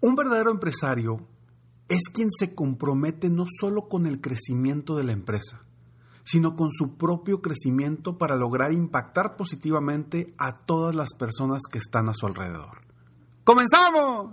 Un verdadero empresario es quien se compromete no solo con el crecimiento de la empresa, sino con su propio crecimiento para lograr impactar positivamente a todas las personas que están a su alrededor. ¡Comenzamos!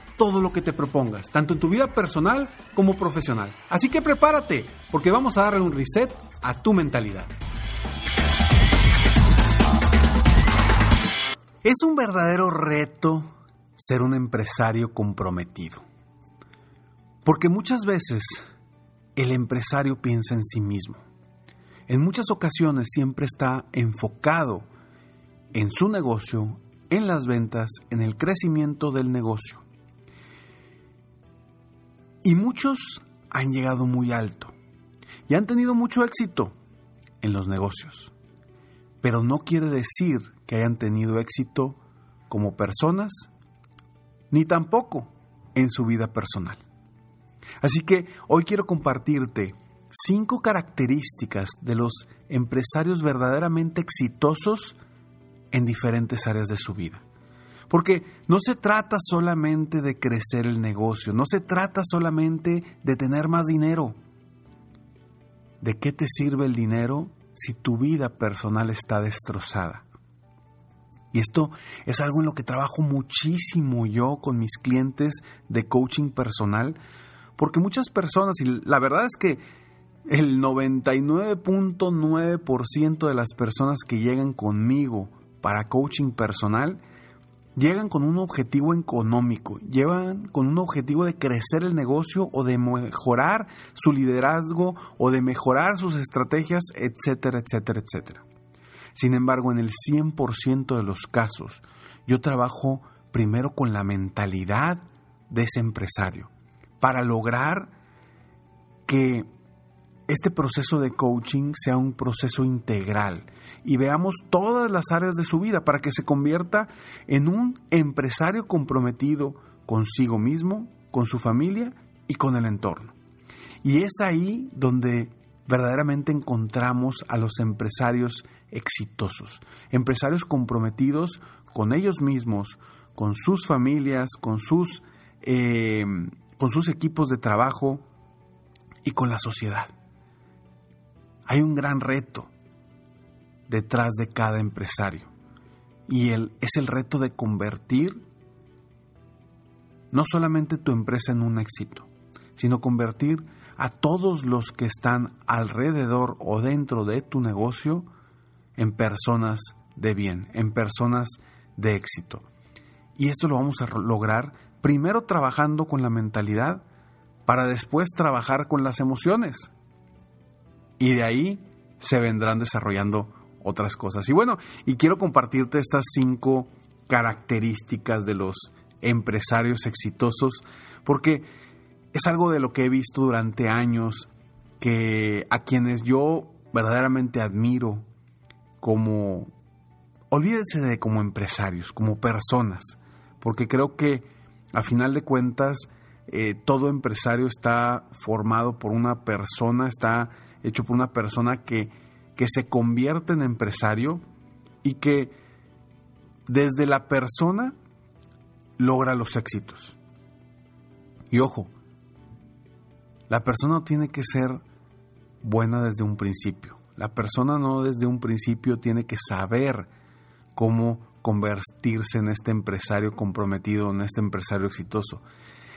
todo lo que te propongas, tanto en tu vida personal como profesional. Así que prepárate, porque vamos a darle un reset a tu mentalidad. Es un verdadero reto ser un empresario comprometido, porque muchas veces el empresario piensa en sí mismo. En muchas ocasiones siempre está enfocado en su negocio, en las ventas, en el crecimiento del negocio. Y muchos han llegado muy alto y han tenido mucho éxito en los negocios. Pero no quiere decir que hayan tenido éxito como personas, ni tampoco en su vida personal. Así que hoy quiero compartirte cinco características de los empresarios verdaderamente exitosos en diferentes áreas de su vida. Porque no se trata solamente de crecer el negocio, no se trata solamente de tener más dinero. ¿De qué te sirve el dinero si tu vida personal está destrozada? Y esto es algo en lo que trabajo muchísimo yo con mis clientes de coaching personal, porque muchas personas, y la verdad es que el 99.9% de las personas que llegan conmigo para coaching personal llegan con un objetivo económico, llegan con un objetivo de crecer el negocio o de mejorar su liderazgo o de mejorar sus estrategias, etcétera, etcétera, etcétera. Sin embargo, en el 100% de los casos, yo trabajo primero con la mentalidad de ese empresario para lograr que este proceso de coaching sea un proceso integral y veamos todas las áreas de su vida para que se convierta en un empresario comprometido consigo mismo, con su familia y con el entorno. Y es ahí donde verdaderamente encontramos a los empresarios exitosos, empresarios comprometidos con ellos mismos, con sus familias, con sus, eh, con sus equipos de trabajo y con la sociedad. Hay un gran reto detrás de cada empresario y el, es el reto de convertir no solamente tu empresa en un éxito, sino convertir a todos los que están alrededor o dentro de tu negocio en personas de bien, en personas de éxito. Y esto lo vamos a lograr primero trabajando con la mentalidad para después trabajar con las emociones y de ahí se vendrán desarrollando otras cosas. Y bueno, y quiero compartirte estas cinco características de los empresarios exitosos, porque es algo de lo que he visto durante años, que a quienes yo verdaderamente admiro como, olvídense de como empresarios, como personas, porque creo que a final de cuentas eh, todo empresario está formado por una persona, está hecho por una persona que, que se convierte en empresario y que desde la persona logra los éxitos. Y ojo, la persona no tiene que ser buena desde un principio. La persona no desde un principio tiene que saber cómo convertirse en este empresario comprometido, en este empresario exitoso.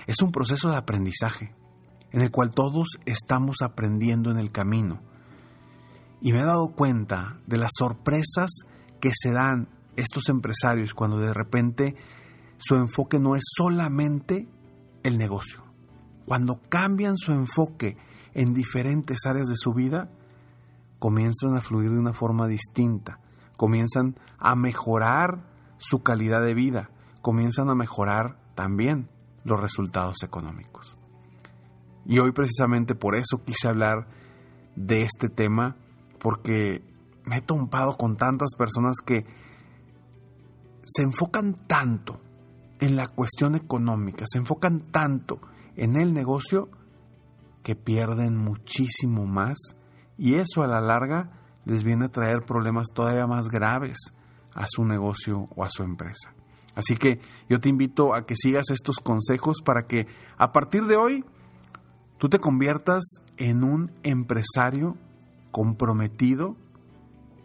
Es un proceso de aprendizaje en el cual todos estamos aprendiendo en el camino. Y me he dado cuenta de las sorpresas que se dan estos empresarios cuando de repente su enfoque no es solamente el negocio. Cuando cambian su enfoque en diferentes áreas de su vida, comienzan a fluir de una forma distinta, comienzan a mejorar su calidad de vida, comienzan a mejorar también los resultados económicos. Y hoy precisamente por eso quise hablar de este tema, porque me he topado con tantas personas que se enfocan tanto en la cuestión económica, se enfocan tanto en el negocio que pierden muchísimo más y eso a la larga les viene a traer problemas todavía más graves a su negocio o a su empresa. Así que yo te invito a que sigas estos consejos para que a partir de hoy tú te conviertas en un empresario comprometido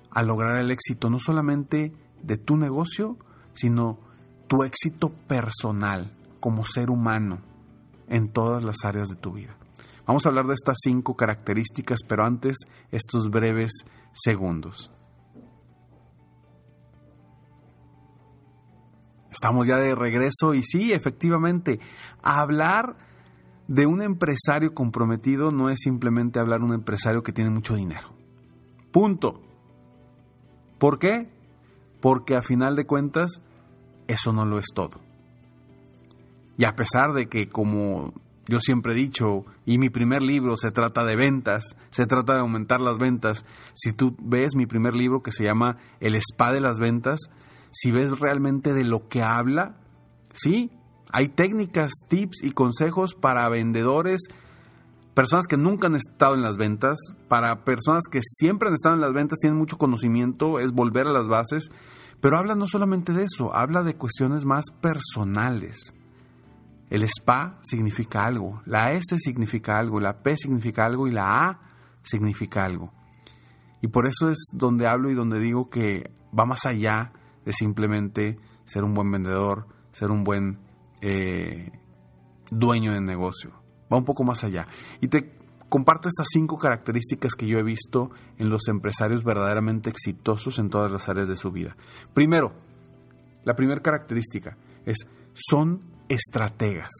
a lograr el éxito no solamente de tu negocio, sino tu éxito personal como ser humano en todas las áreas de tu vida. Vamos a hablar de estas cinco características, pero antes estos breves segundos. Estamos ya de regreso y sí, efectivamente, hablar de un empresario comprometido no es simplemente hablar de un empresario que tiene mucho dinero. Punto. ¿Por qué? Porque a final de cuentas, eso no lo es todo. Y a pesar de que, como yo siempre he dicho, y mi primer libro se trata de ventas, se trata de aumentar las ventas, si tú ves mi primer libro que se llama El Spa de las Ventas, si ves realmente de lo que habla, sí, hay técnicas, tips y consejos para vendedores, personas que nunca han estado en las ventas, para personas que siempre han estado en las ventas, tienen mucho conocimiento, es volver a las bases, pero habla no solamente de eso, habla de cuestiones más personales. El spa significa algo, la S significa algo, la P significa algo y la A significa algo. Y por eso es donde hablo y donde digo que va más allá de simplemente ser un buen vendedor, ser un buen eh, dueño de negocio va un poco más allá. Y te comparto estas cinco características que yo he visto en los empresarios verdaderamente exitosos en todas las áreas de su vida. Primero, la primera característica es, son estrategas.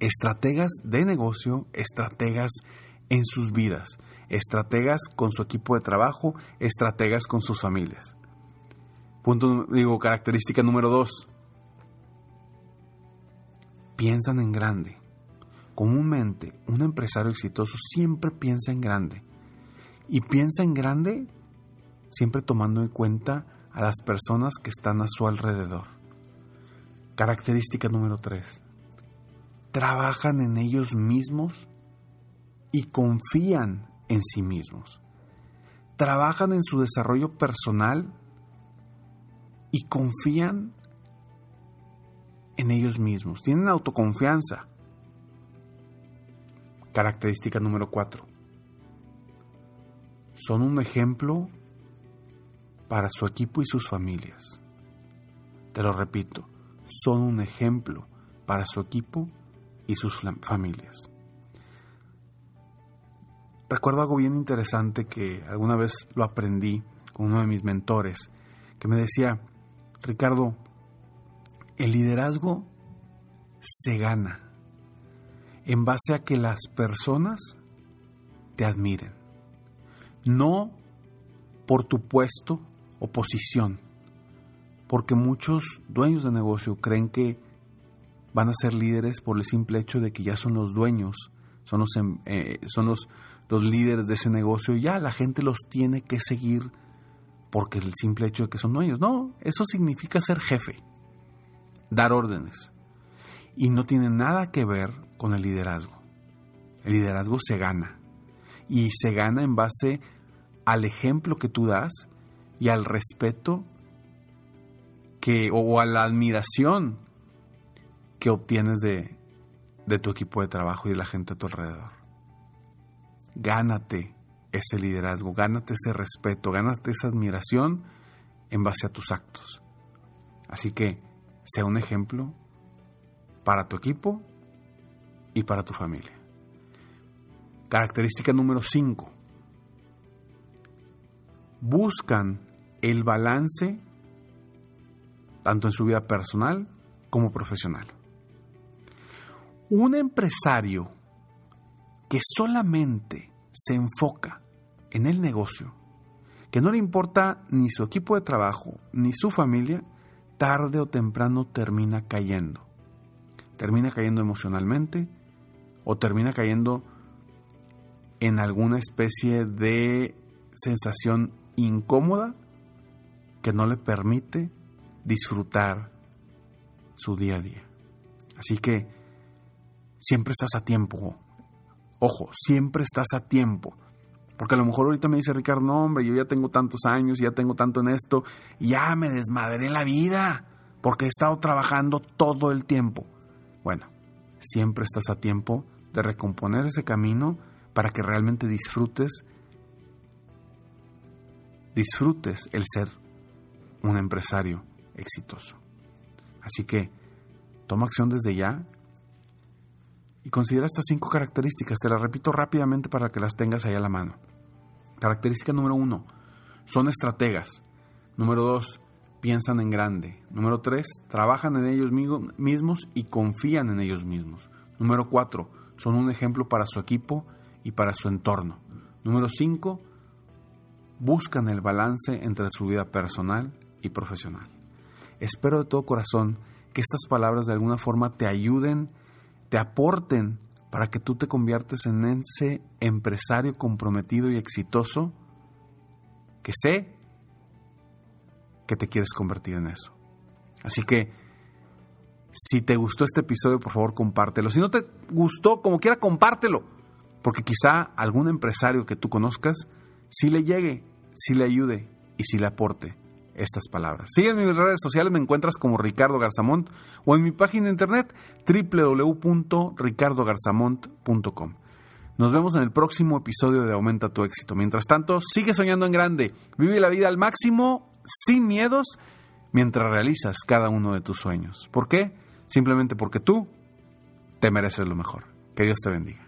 Estrategas de negocio, estrategas en sus vidas, estrategas con su equipo de trabajo, estrategas con sus familias. Punto, digo, característica número dos. Piensan en grande comúnmente un empresario exitoso siempre piensa en grande. Y piensa en grande siempre tomando en cuenta a las personas que están a su alrededor. Característica número 3. Trabajan en ellos mismos y confían en sí mismos. Trabajan en su desarrollo personal y confían en ellos mismos. Tienen autoconfianza Característica número 4. Son un ejemplo para su equipo y sus familias. Te lo repito, son un ejemplo para su equipo y sus familias. Recuerdo algo bien interesante que alguna vez lo aprendí con uno de mis mentores, que me decía, Ricardo, el liderazgo se gana en base a que las personas te admiren. No por tu puesto o posición, porque muchos dueños de negocio creen que van a ser líderes por el simple hecho de que ya son los dueños, son los, em, eh, son los, los líderes de ese negocio y ya la gente los tiene que seguir porque el simple hecho de que son dueños. No, eso significa ser jefe, dar órdenes. Y no tiene nada que ver con el liderazgo. El liderazgo se gana. Y se gana en base al ejemplo que tú das y al respeto que, o a la admiración que obtienes de, de tu equipo de trabajo y de la gente a tu alrededor. Gánate ese liderazgo, gánate ese respeto, gánate esa admiración en base a tus actos. Así que sea un ejemplo para tu equipo y para tu familia. Característica número 5. Buscan el balance tanto en su vida personal como profesional. Un empresario que solamente se enfoca en el negocio, que no le importa ni su equipo de trabajo ni su familia, tarde o temprano termina cayendo. Termina cayendo emocionalmente o termina cayendo en alguna especie de sensación incómoda que no le permite disfrutar su día a día. Así que siempre estás a tiempo. Ojo, siempre estás a tiempo. Porque a lo mejor ahorita me dice Ricardo, no hombre, yo ya tengo tantos años, ya tengo tanto en esto, ya me desmadré la vida, porque he estado trabajando todo el tiempo. Bueno, siempre estás a tiempo de recomponer ese camino para que realmente disfrutes, disfrutes el ser un empresario exitoso. Así que toma acción desde ya y considera estas cinco características. Te las repito rápidamente para que las tengas ahí a la mano. Característica número uno, son estrategas. Número dos, piensan en grande. Número tres, trabajan en ellos mismos y confían en ellos mismos. Número cuatro, son un ejemplo para su equipo y para su entorno. Número cinco, buscan el balance entre su vida personal y profesional. Espero de todo corazón que estas palabras de alguna forma te ayuden, te aporten para que tú te conviertes en ese empresario comprometido y exitoso que sé que te quieres convertir en eso. Así que, si te gustó este episodio, por favor, compártelo. Si no te gustó, como quiera, compártelo. Porque quizá algún empresario que tú conozcas sí le llegue, sí le ayude y sí le aporte estas palabras. Sígueme en mis redes sociales, me encuentras como Ricardo Garzamont o en mi página de internet www.ricardogarzamont.com. Nos vemos en el próximo episodio de Aumenta tu éxito. Mientras tanto, sigue soñando en grande, vive la vida al máximo, sin miedos, mientras realizas cada uno de tus sueños. ¿Por qué? Simplemente porque tú te mereces lo mejor. Que Dios te bendiga.